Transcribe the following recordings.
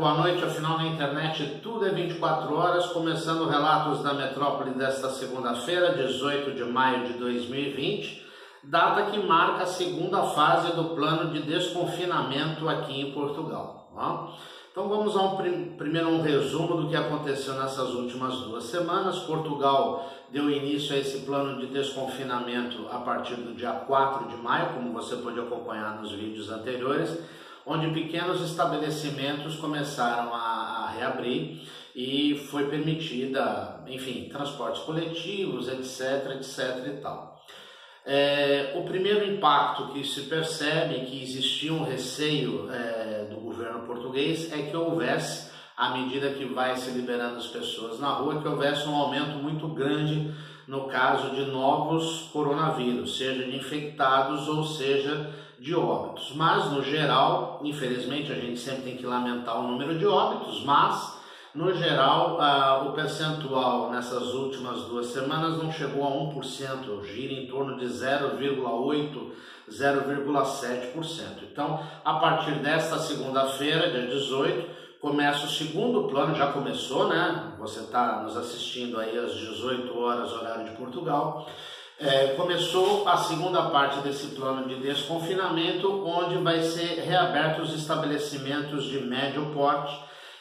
boa noite. Afinal, na internet tudo é 24 horas. Começando relatos da metrópole desta segunda-feira, 18 de maio de 2020, data que marca a segunda fase do plano de desconfinamento aqui em Portugal. Tá? Então vamos a um prim primeiro um resumo do que aconteceu nessas últimas duas semanas. Portugal deu início a esse plano de desconfinamento a partir do dia 4 de maio, como você pode acompanhar nos vídeos anteriores, onde pequenos estabelecimentos começaram a, a reabrir e foi permitida, enfim, transportes coletivos, etc, etc e tal. É, o primeiro impacto que se percebe que existia um receio é, do governo português é que houvesse, à medida que vai se liberando as pessoas na rua, que houvesse um aumento muito grande no caso de novos coronavírus, seja de infectados ou seja de óbitos. Mas, no geral, infelizmente, a gente sempre tem que lamentar o número de óbitos, mas no geral, ah, o percentual nessas últimas duas semanas não chegou a 1%, gira em torno de 0,8%, 0,7%. Então, a partir desta segunda-feira, dia 18, começa o segundo plano, já começou, né? Você está nos assistindo aí às 18 horas, horário de Portugal. É, começou a segunda parte desse plano de desconfinamento, onde vai ser reabertos os estabelecimentos de médio porte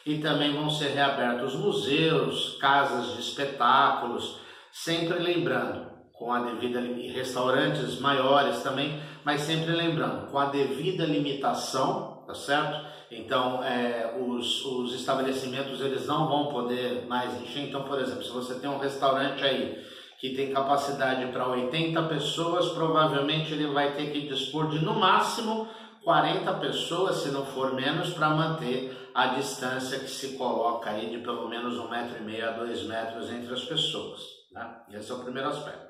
e também vão ser reabertos museus, casas de espetáculos, sempre lembrando, com a devida restaurantes maiores também, mas sempre lembrando, com a devida limitação, tá certo? Então, é, os, os estabelecimentos eles não vão poder mais encher. Então, por exemplo, se você tem um restaurante aí que tem capacidade para 80 pessoas, provavelmente ele vai ter que dispor de no máximo 40 pessoas, se não for menos, para manter a distância que se coloca aí de pelo menos um metro e meio a dois metros entre as pessoas. Né? Esse é o primeiro aspecto.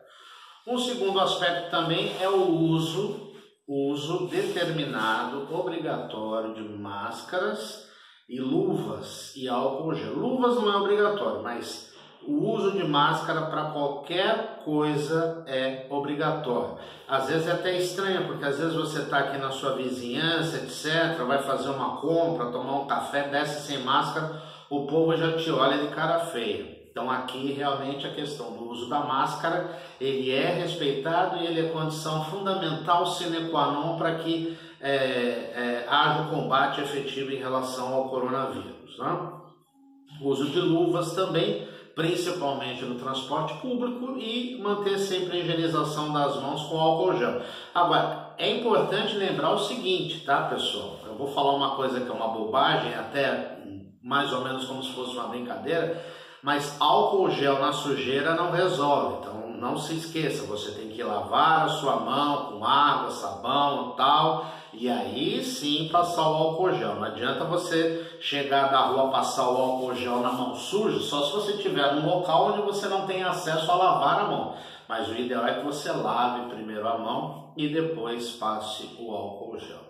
Um segundo aspecto também é o uso, uso determinado, obrigatório de máscaras e luvas e álcool gel. Luvas não é obrigatório, mas o uso de máscara para qualquer coisa é obrigatório. Às vezes é até estranho, porque às vezes você está aqui na sua vizinhança, etc., vai fazer uma compra, tomar um café, desce sem máscara, o povo já te olha de cara feia. Então aqui realmente a questão do uso da máscara, ele é respeitado e ele é condição fundamental sine qua non para que é, é, haja um combate efetivo em relação ao coronavírus. Né? O uso de luvas também principalmente no transporte público, e manter sempre a higienização das mãos com álcool gel. Agora, é importante lembrar o seguinte, tá, pessoal? Eu vou falar uma coisa que é uma bobagem, até mais ou menos como se fosse uma brincadeira, mas álcool gel na sujeira não resolve. Então, não se esqueça, você tem que lavar a sua mão com água, sabão, tal e aí sim passar o álcool gel. Não adianta você chegar da rua passar o álcool gel na mão suja, só se você estiver num local onde você não tem acesso a lavar a mão. Mas o ideal é que você lave primeiro a mão e depois passe o álcool gel.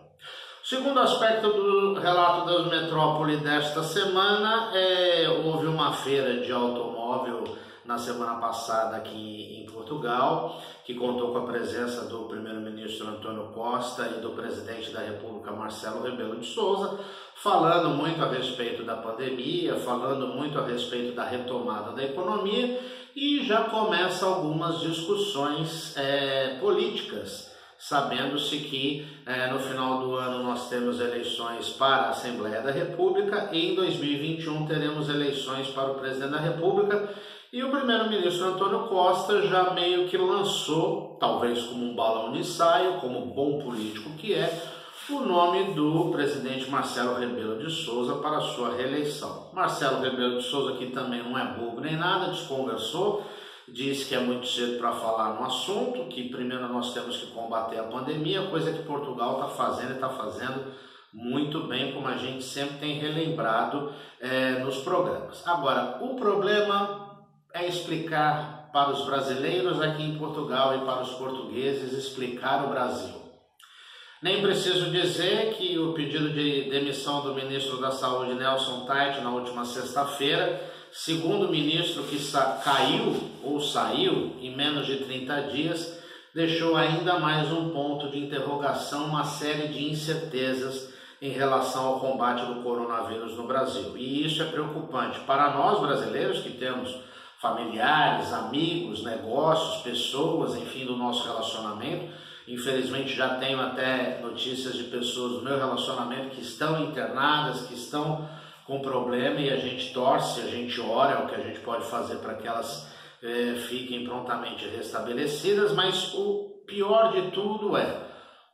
O segundo aspecto do relato das metrópole desta semana é houve uma feira de automóvel na semana passada aqui em Portugal, que contou com a presença do primeiro-ministro Antônio Costa e do presidente da República Marcelo Rebelo de Souza, falando muito a respeito da pandemia, falando muito a respeito da retomada da economia e já começa algumas discussões é, políticas sabendo-se que é, no final do ano nós temos eleições para a Assembleia da República e em 2021 teremos eleições para o Presidente da República e o primeiro-ministro Antônio Costa já meio que lançou, talvez como um balão de ensaio, como bom político que é, o nome do presidente Marcelo Rebelo de Souza para sua reeleição. Marcelo Rebelo de Souza, que também não é bobo nem nada, desconversou, disse que é muito cedo para falar no assunto, que primeiro nós temos que combater a pandemia, coisa que Portugal está fazendo e está fazendo muito bem, como a gente sempre tem relembrado é, nos programas. Agora, o problema é explicar para os brasileiros aqui em Portugal e para os portugueses explicar o Brasil. Nem preciso dizer que o pedido de demissão do ministro da Saúde, Nelson Tait, na última sexta-feira, segundo o ministro que caiu ou saiu em menos de 30 dias, deixou ainda mais um ponto de interrogação, uma série de incertezas em relação ao combate do coronavírus no Brasil. E isso é preocupante para nós brasileiros que temos familiares, amigos, negócios, pessoas, enfim, do nosso relacionamento. Infelizmente já tenho até notícias de pessoas do meu relacionamento que estão internadas, que estão com problema e a gente torce, a gente ora, é o que a gente pode fazer para que elas é, fiquem prontamente restabelecidas, mas o pior de tudo é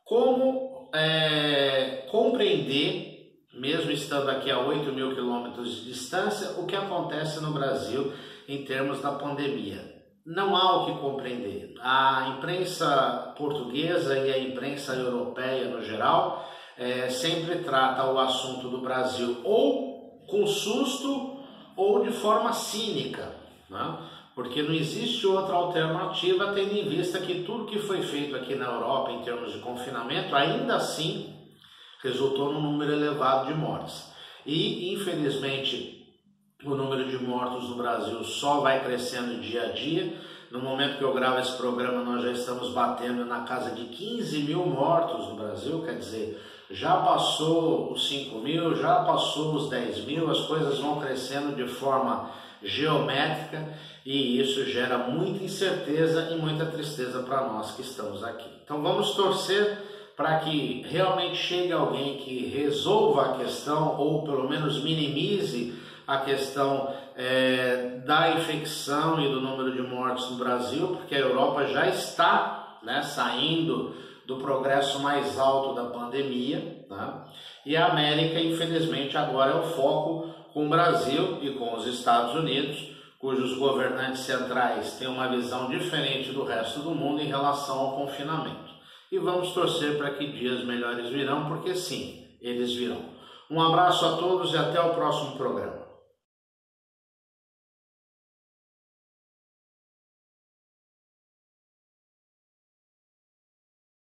como é, compreender, mesmo estando aqui a 8 mil quilômetros de distância, o que acontece no Brasil em termos da pandemia. Não há o que compreender. A imprensa portuguesa e a imprensa europeia no geral é, sempre trata o assunto do Brasil ou com susto ou de forma cínica. Né? porque não existe outra alternativa, tendo em vista que tudo que foi feito aqui na Europa em termos de confinamento, ainda assim resultou num número elevado de mortes. E, infelizmente, o número de mortos no Brasil só vai crescendo dia a dia. No momento que eu gravo esse programa, nós já estamos batendo na casa de 15 mil mortos no Brasil, quer dizer, já passou os 5 mil, já passou os 10 mil, as coisas vão crescendo de forma geométrica e isso gera muita incerteza e muita tristeza para nós que estamos aqui. Então vamos torcer para que realmente chegue alguém que resolva a questão ou pelo menos minimize a questão é, da infecção e do número de mortes no Brasil, porque a Europa já está né, saindo do progresso mais alto da pandemia, tá? e a América, infelizmente, agora é o foco com o Brasil e com os Estados Unidos, cujos governantes centrais têm uma visão diferente do resto do mundo em relação ao confinamento. E vamos torcer para que dias melhores virão, porque sim, eles virão. Um abraço a todos e até o próximo programa.